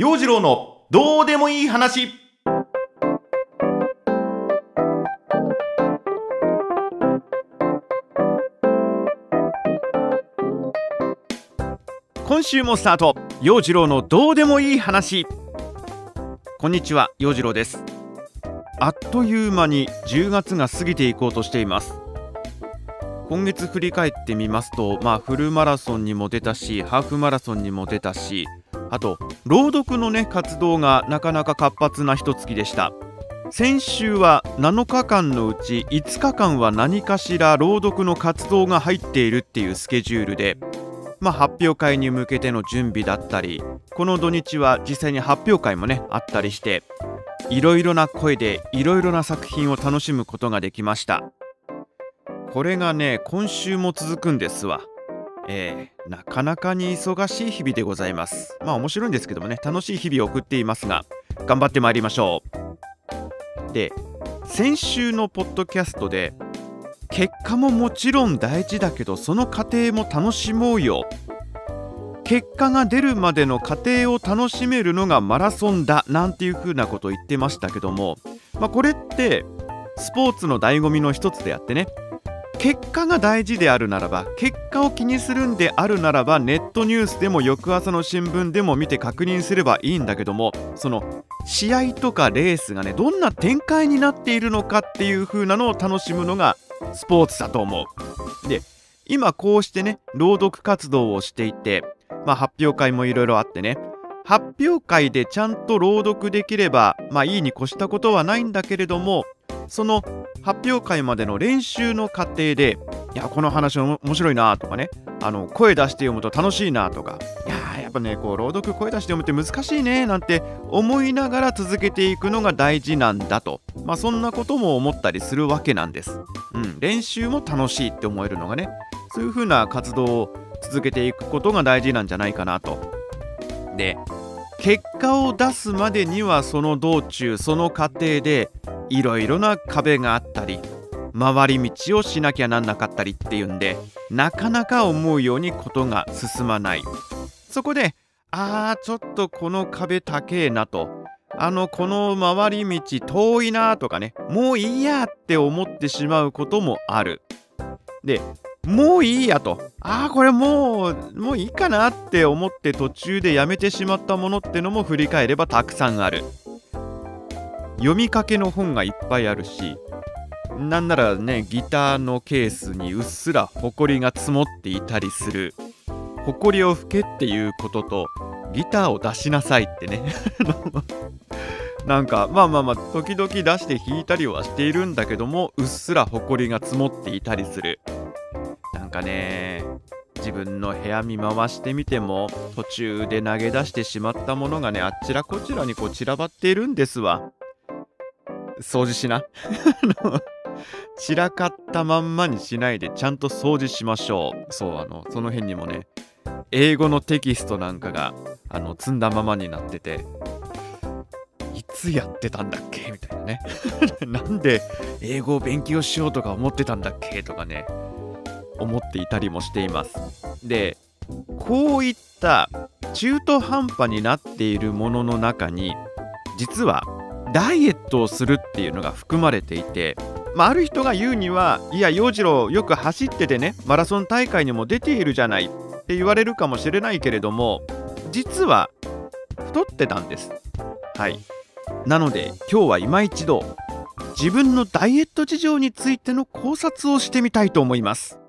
陽次郎のどうでもいい話。今週もスタート。陽次郎のどうでもいい話。こんにちは陽次郎です。あっという間に10月が過ぎていこうとしています。今月振り返ってみますとまあフルマラソンにも出たしハーフマラソンにも出たしあと朗読のね活動がなかなか活発な一月でした。先週は7日間のうち5日間は何かしら朗読の活動が入っているっていうスケジュールでまあ、発表会に向けての準備だったりこの土日は実際に発表会もねあったりしていろいろな声でいろいろな作品を楽しむことができました。これがね今週も続くんですわ。えー、なかなかに忙しい日々でございます。まあ面白いんですけどもね楽しい日々を送っていますが頑張ってまいりましょう。で先週のポッドキャストで結果ももちろん大事だけどその過程も楽しもうよ。結果が出るまでの過程を楽しめるのがマラソンだなんていう風なことを言ってましたけども、まあ、これってスポーツの醍醐味の一つであってね結果が大事であるならば結果を気にするんであるならばネットニュースでも翌朝の新聞でも見て確認すればいいんだけどもその試合とかレースがねどんな展開になっているのかっていう風なのを楽しむのがスポーツだと思う。で今こうしてね朗読活動をしていて、まあ、発表会もいろいろあってね発表会でちゃんと朗読できればまあいいに越したことはないんだけれどもその発表会までの練習の過程でいやこの話面白いなとかねあの声出して読むと楽しいなとかいややっぱねこう朗読声出して読むって難しいねなんて思いながら続けていくのが大事なんだとまあそんなことも思ったりするわけなんです。うん、練習も楽しいって思えるのがねそういう風な活動を続けていくことが大事なんじゃないかなと。で結果を出すまでにはその道中その過程でいろいろな壁があったり回り道をしなきゃなんなかったりっていうんでなかなか思うようにことが進まない。そこであーちょっとこの壁高えなとあのこの回り道遠いなとかねもういいやって思ってしまうこともある。でもういいやと。ああこれもうもういいかなって思って途中でやめてしまったものってのも振り返ればたくさんある。読みかけの本がいっぱいあるしなんならねギターのケースにうっすらホコリが積もっていたりする。ホコリを拭けっていうこととギターを出しなさいってね。なんかまあまあまあ時々出して弾いたりはしているんだけどもうっすらホコリが積もっていたりする。なんかね自分の部屋見回してみても途中で投げ出してしまったものがねあっちらこちらにこう散らばっているんですわ。掃除しな。散らかったまんまにしないでちゃんと掃除しましょう。そうあのその辺にもね英語のテキストなんかがあの積んだままになってていつやってたんだっけ？みたいなね。なんで英語を勉強しようとか思ってたんだっけ？とかね。思っていたりもしています。でこういった中途半端になっているものの中に実はダイエットをするっていうのが含まれていて、まあ、ある人が言うにはいや洋次郎よく走っててねマラソン大会にも出ているじゃないって言われるかもしれないけれども実は太ってたんです。はい。なので今日は今一度自分のダイエット事情についての考察をしてみたいと思います。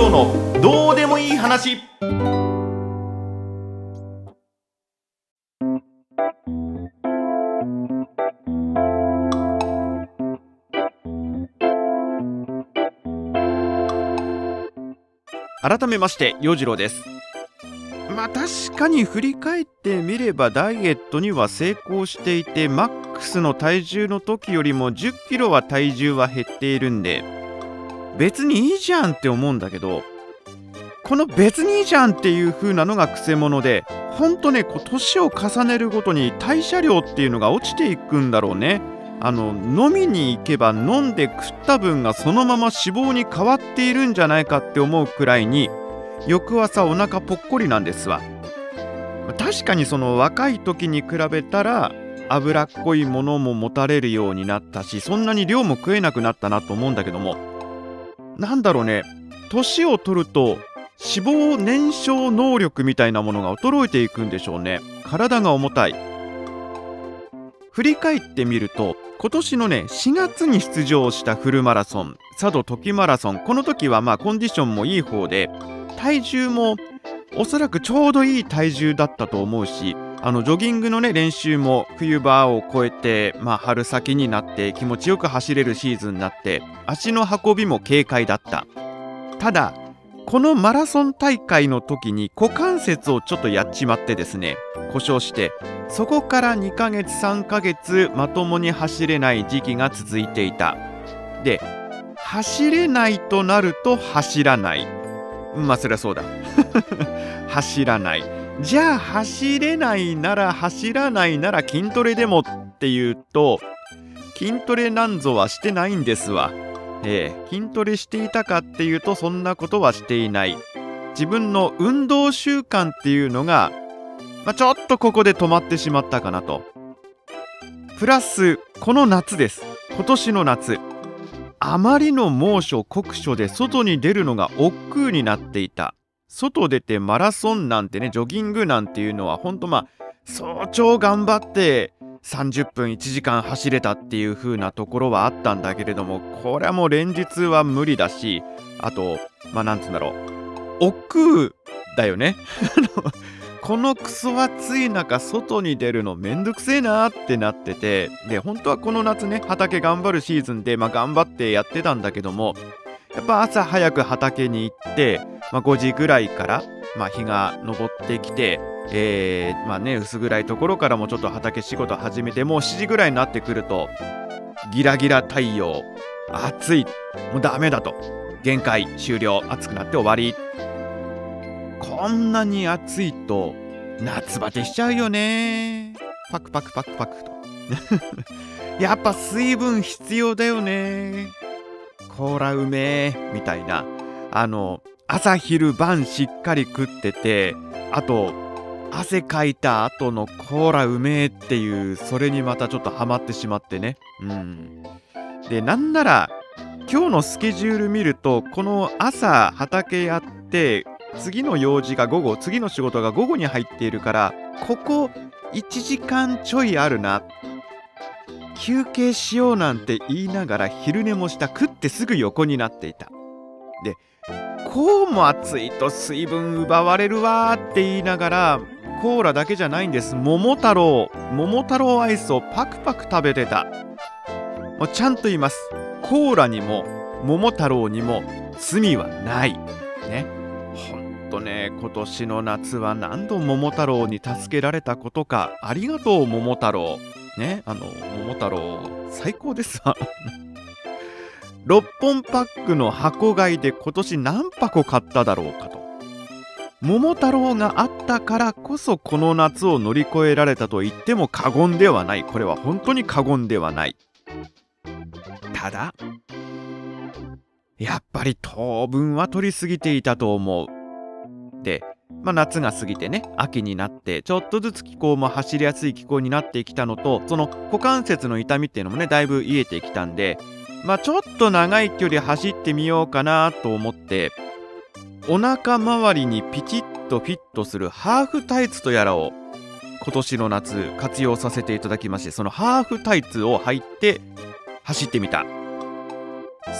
郎のどうでもいい話。改めまして洋次郎です。まあ確かに振り返ってみればダイエットには成功していてマックスの体重の時よりも1 0キロは体重は減っているんで別にいいじゃんって思うんだけどこの別にいいじゃんっていう風なのがくせ者でほんとねこう年を重ねるごとに代謝量っていうのが落ちていくんだろうね。あの飲みに行けば飲んで食った分がそのまま脂肪に変わっているんじゃないかって思うくらいに翌朝お腹ぽっこりなんですわ。確かにその若い時に比べたら脂っこいものも持たれるようになったしそんなに量も食えなくなったなと思うんだけどもなんだろうね。年を取ると脂肪燃焼能力みたいなものが衰えていくんでしょうね。体が重たい。振り返ってみると今年のね4月に出場したフルマラソン佐渡時マラソンこの時はまあコンディションもいい方で体重もおそらくちょうどいい体重だったと思うしあのジョギングのね練習も冬場を越えて、まあ、春先になって気持ちよく走れるシーズンになって足の運びも軽快だった。ただこのマラソン大会の時に股関節をちょっとやっちまってですね故障してそこから2ヶ月3ヶ月まともに走れない時期が続いていた。で走れないとなると走らない。まあそりゃそうだ。走らない。じゃあ走れないなら走らないなら筋トレでもっていうと筋トレなんぞはしてないんですわ。えー、筋トレしていたかっていうとそんなことはしていない。自分の運動習慣っていうのが、まあ、ちょっとここで止まってしまったかなと。プラスこの夏です。今年の夏。あまりの猛暑酷暑で外に出るのが億劫になっていた。外出てマラソンなんてねジョギングなんていうのはほんとまあ早朝頑張って30分1時間走れたっていう風なところはあったんだけれどもこれはもう連日は無理だしあとまあなんつうんだろう。億劫だよね。このクソ暑い中外に出るのめんどくせえなってなっててで本当はこの夏ね畑頑張るシーズンで、まあ、頑張ってやってたんだけどもやっぱ朝早く畑に行って、まあ、5時ぐらいから、まあ、日が昇ってきてえー、まあね薄暗いところからもちょっと畑仕事始めてもう7時ぐらいになってくるとギラギラ太陽暑い。もうダメだと。限界終了。暑くなって終わり。こんなに暑いと夏バテしちゃうよね。パクパクパクパクと。やっぱ水分必要だよね。コーラうめえみたいな。あの朝昼晩しっかり食っててあと汗かいた後のコーラうめえっていうそれにまたちょっとハマってしまってね。うん。でなんなら今日のスケジュール見るとこの朝畑やって次の用事が午後次の仕事が午後に入っているからここ1時間ちょいあるな。休憩しようなんて言いながら昼寝もした。食ってすぐ横になっていた。でこうも暑いと水分奪われるわって言いながらコーラだけじゃないんです。桃太郎。桃太郎アイスをパクパク食べてた。もうちゃんと言います。コーラにも桃太郎にも罪はない。ね。ほんとね今年の夏は何度桃太郎に助けられたことか。ありがとう桃太郎。ね。あの桃太郎最高ですわ。6本パックの箱買いで今年何箱買っただろうかと。桃太郎があったからこそこの夏を乗り越えられたと言っても過言ではない。これは本当に過言ではない。ただやっぱり当分は取りすぎていたと思う。で、まあ、夏が過ぎてね秋になってちょっとずつ気候も走りやすい気候になってきたのとその股関節の痛みっていうのもねだいぶ癒えてきたんでまあちょっと長い距離走ってみようかなと思ってお腹周りにピチッとフィットするハーフタイツとやらを今年の夏活用させていただきましてそのハーフタイツを履いて走ってみた。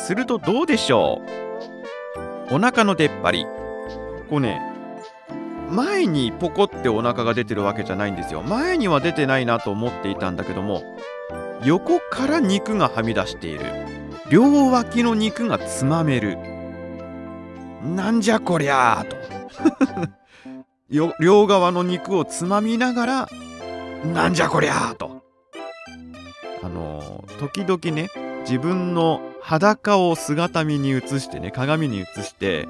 するとどうでしょう？お腹の出っ張り。こうね前にポコってお腹が出てるわけじゃないんですよ。前には出てないなと思っていたんだけども横から肉がはみ出している。両脇の肉がつまめる。なんじゃこりゃーと。両側の肉をつまみながらなんじゃこりゃーと。あの、時々ね自分の裸を姿見に映してね鏡に映して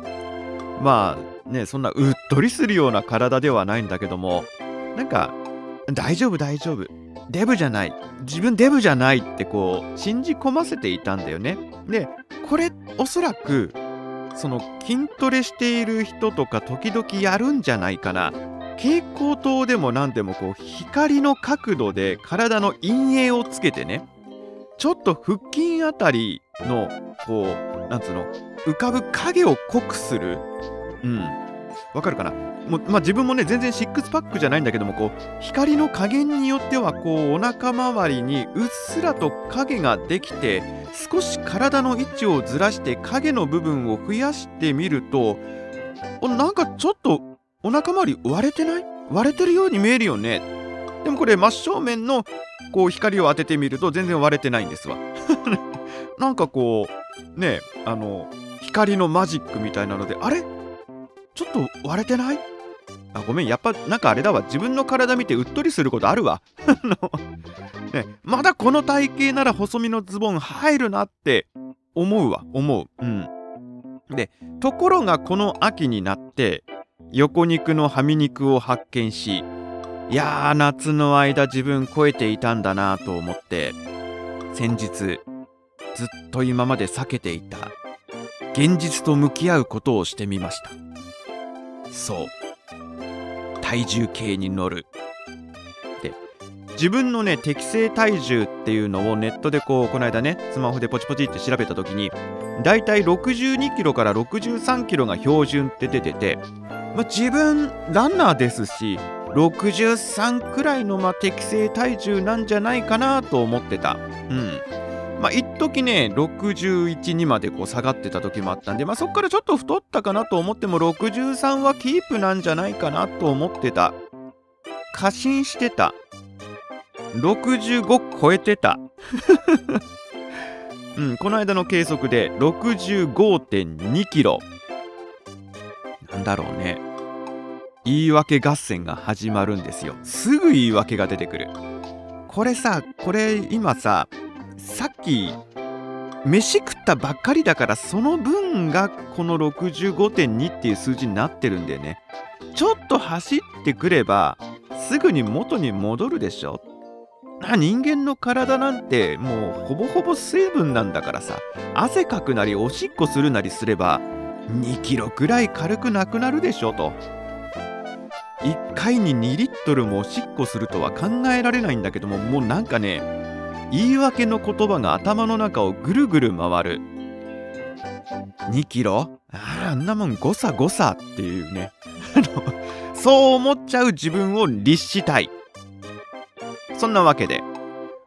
まあねそんなうっとりするような体ではないんだけどもなんか大丈夫大丈夫。デブじゃない。自分デブじゃないってこう信じ込ませていたんだよね。でこれおそらくその筋トレしている人とか時々やるんじゃないかな。蛍光灯でも何でもこう光の角度で体の陰影をつけてね。ちょっと腹筋あたりのこうなんつうの浮かぶ影を濃くする。うん。わかるかな？も、まあ、自分もね全然シックスパックじゃないんだけどもこう光の加減によってはこうお腹周りにうっすらと影ができて少し体の位置をずらして影の部分を増やしてみるとなんかちょっとお腹周り割れてない？割れてるように見えるよね？でもこれ真正面のこう光を当ててみると全然割れてないんですわ。なんかこうねあの光のマジックみたいなのであれ？ちょっと割れてない？あごめん。やっぱなんかあれだわ。自分の体見てうっとりすることあるわ。ね、まだこの体型なら細身のズボン入るなって思うわ。思う。うん。でところがこの秋になって横肉のはみ肉を発見しいやー夏の間自分超えていたんだなと思って先日ずっと今まで避けていた現実と向き合うことをしてみました。そう。体重計に乗る。で自分のね適正体重っていうのをネットでこうこの間ねスマホでポチポチって調べた時にだいたい62キロから63キロが標準って出てて、ま、自分ランナーですし63くらいのま適正体重なんじゃないかなと思ってた。うん。まあ、一時ね、61にまでこう下がってた時もあったんで、まあ、そこからちょっと太ったかなと思っても、63はキープなんじゃないかなと思ってた。過信してた。65超えてた。うん、この間の計測で65.2キロ。なんだろうね。言い訳合戦が始まるんですよ。すぐ言い訳が出てくる。これさ、これ今さ、さっき飯食ったばっかりだからその分がこの65.2っていう数字になってるんだよね。ちょっと走ってくればすぐに元に戻るでしょ？人間の体なんてもうほぼほぼ水分なんだからさ。汗かくなりおしっこするなりすれば2キロくらい軽くなくなるでしょ？と。1回に2リットルもおしっこするとは考えられないんだけどももうなんかね言い訳の言葉が頭の中をぐるぐる回る。2キロ？ああんなもん誤差誤差。っていうね。そう思っちゃう自分を律したい。そんなわけで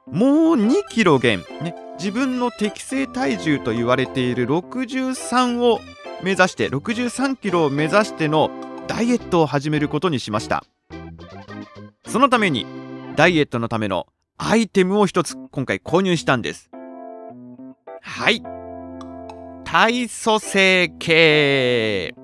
もう2キロ減、ね、自分の適正体重と言われている63を目指して63キロを目指してのダイエットを始めることにしました。そのためにダイエットのためのアイテムを一つ今回購入したんです。はい。体組成計。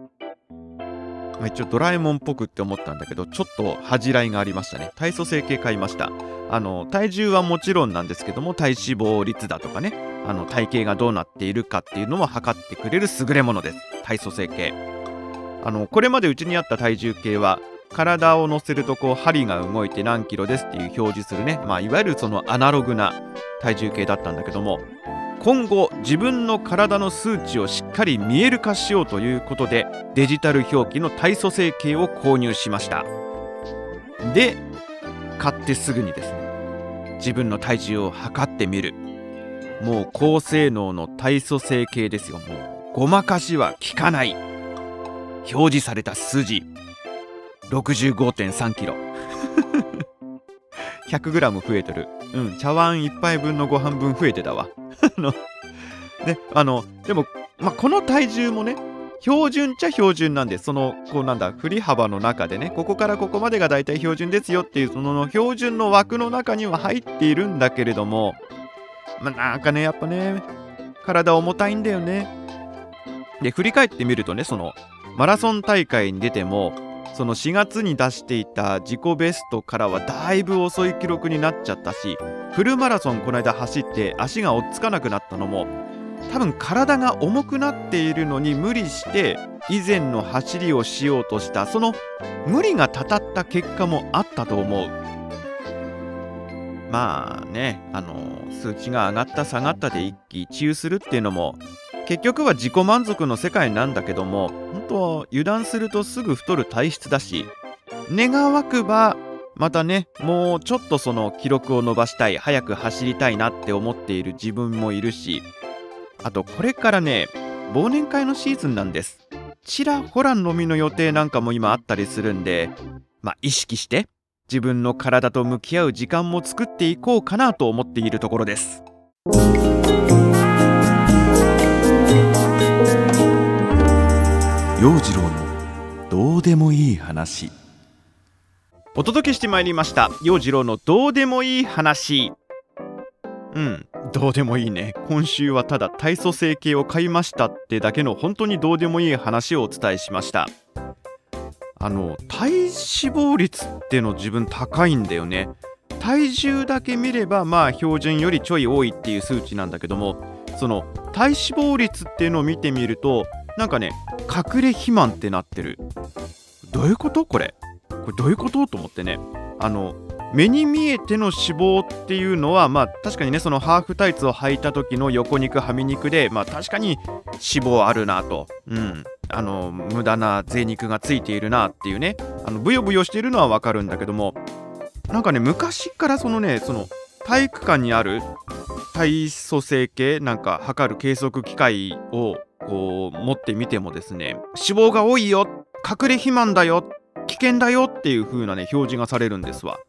まあ、一応ドラえもんっぽくって思ったんだけど、ちょっと恥じらいがありましたね。体組成計買いました。あの、体重はもちろんなんですけども、体脂肪率だとかね、あの、体型がどうなっているかっていうのも測ってくれる優れものです。体組成計。あの、これまでうちにあった体重計は、体を乗せるとこう針が動いて何キロですっていう表示するね、まあ、いわゆるそのアナログな体重計だったんだけども今後自分の体の数値をしっかり見える化しようということでデジタル表記の体組成計を購入しました。で買ってすぐにですね自分の体重を測ってみる。もう高性能の体組成計ですよ。もうごまかしは効かない。表示された数字65.3キロ。100g 増えてる。うん茶碗1杯分のご飯分増えてたわ。あのねあのでも、まあ、この体重もね標準っちゃ標準なんでそのこうなんだ振り幅の中でねここからここまでがだいたい標準ですよっていうその標準の枠の中には入っているんだけれどもまあなんかねやっぱね体重たいんだよね。で振り返ってみるとねそのマラソン大会に出てもその4月に出していた自己ベストからはだいぶ遅い記録になっちゃったしフルマラソンこの間走って足が追っつかなくなったのも多分体が重くなっているのに無理して以前の走りをしようとしたその無理がたたった結果もあったと思う。まあねあの数値が上がった下がったで一喜一憂するっていうのも結局は自己満足の世界なんだけども本当は油断するとすぐ太る体質だし願わくばまたねもうちょっとその記録を伸ばしたい早く走りたいなって思っている自分もいるしあとこれからね忘年会のシーズンなんです。ちらほら飲みの予定なんかも今あったりするんでまあ意識して自分の体と向き合う時間も作っていこうかなと思っているところです。陽次郎のどうでもいい話。お届けしてまいりました。陽次郎のどうでもいい話。うんどうでもいいね。今週はただ体組成計を買いましたってだけの本当にどうでもいい話をお伝えしました。あの体脂肪率っての自分高いんだよね。体重だけ見ればまあ標準よりちょい多いっていう数値なんだけどもその体脂肪率っていうのを見てみるとなんかね隠れ肥満ってなってる。どういうこと？これ。これどういうこと？と思ってね。あの目に見えての脂肪っていうのはまあ確かにねそのハーフタイツを履いた時の横肉はみ肉でまあ確かに脂肪あるなと。うん。あの無駄な贅肉がついているなっていうね。あのブヨブヨしているのはわかるんだけども。なんかね昔からそのねその体育館にある体組成計なんか測る計測機械をこう持ってみてもですね脂肪が多いよ隠れ肥満だよ危険だよっていう風なね表示がされるんですわ。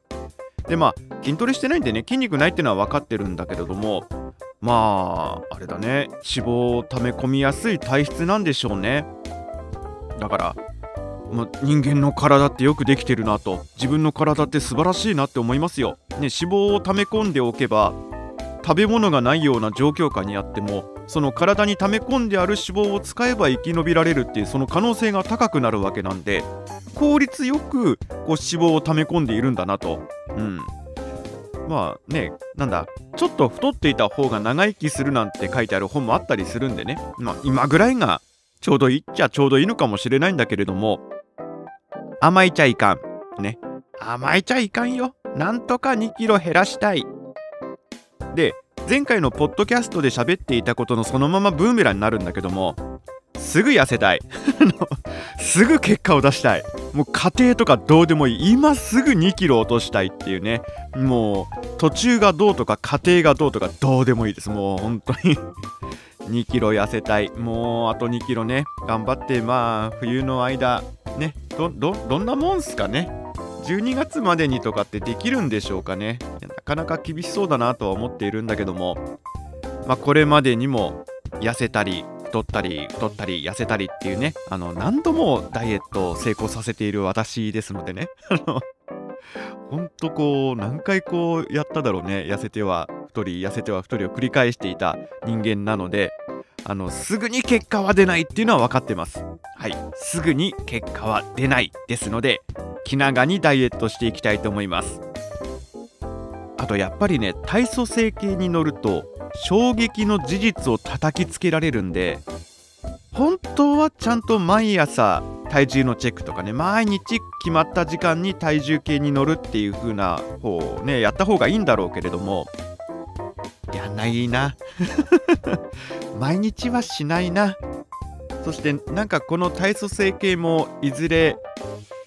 でまあ筋トレしてないんでね筋肉ないっていうのは分かってるんだけれどもまああれだね脂肪を溜め込みやすい体質なんでしょうね。だからま人間の体ってよくできてるなと自分の体って素晴らしいなって思いますよ、ね、脂肪を溜め込んでおけば食べ物がないような状況下にあってもその体に溜め込んである脂肪を使えば生き延びられるっていうその可能性が高くなるわけなんで効率よくこう脂肪を溜め込んでいるんだなと。うんまあね、なんだ、ちょっと太っていた方が長生きするなんて書いてある本もあったりするんでね、まあ今ぐらいがちょうどいいっちゃちょうどいいのかもしれないんだけれども、甘いちゃいかん。ね。甘いちゃいかんよ。なんとか2キロ減らしたい。で、前回のポッドキャストで喋っていたことのそのままブーメランになるんだけども、すぐ痩せたい。すぐ結果を出したい。もう家庭とかどうでもいい。今すぐ2キロ落としたいっていうね。もう途中がどうとか家庭がどうとかどうでもいいです。もう本当に2キロ痩せたい。もうあと2キロね。頑張ってまあ冬の間ね。ど、ど、どんなもんすかね。12月までにとかってできるんでしょうかね。なかなか厳しそうだなとは思っているんだけども。まあこれまでにも痩せたり太ったり太ったり痩せたりっていうねあの何度もダイエットを成功させている私ですのでね あのほんとこう何回こうやっただろうね痩せては太り痩せては太りを繰り返していた人間なのであのすぐに結果は出ないっていうのは分かってます。はい。すぐに結果は出ないですので気長にダイエットしていきたいと思います。あとやっぱりね体組成計に乗ると衝撃の事実を叩きつけられるんで本当はちゃんと毎朝体重のチェックとかね毎日決まった時間に体重計に乗るっていう風な方をねやった方がいいんだろうけれどもやんないな。毎日はしないな。そしてなんかこの体組成計もいずれ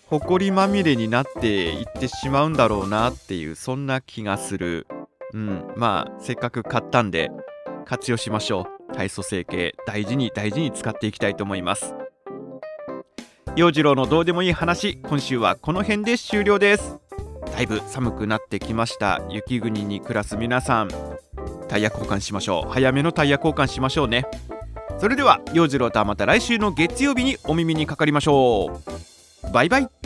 埃まみれになっていってしまうんだろうなっていうそんな気がする。うん。まあせっかく買ったんで活用しましょう。体組成計大事に大事に使っていきたいと思います。陽次郎のどうでもいい話。今週はこの辺で終了です。だいぶ寒くなってきました。雪国に暮らす皆さん。タイヤ交換しましょう。早めのタイヤ交換しましょうね。それでは陽次郎とはまた来週の月曜日にお耳にかかりましょう。バイバイ。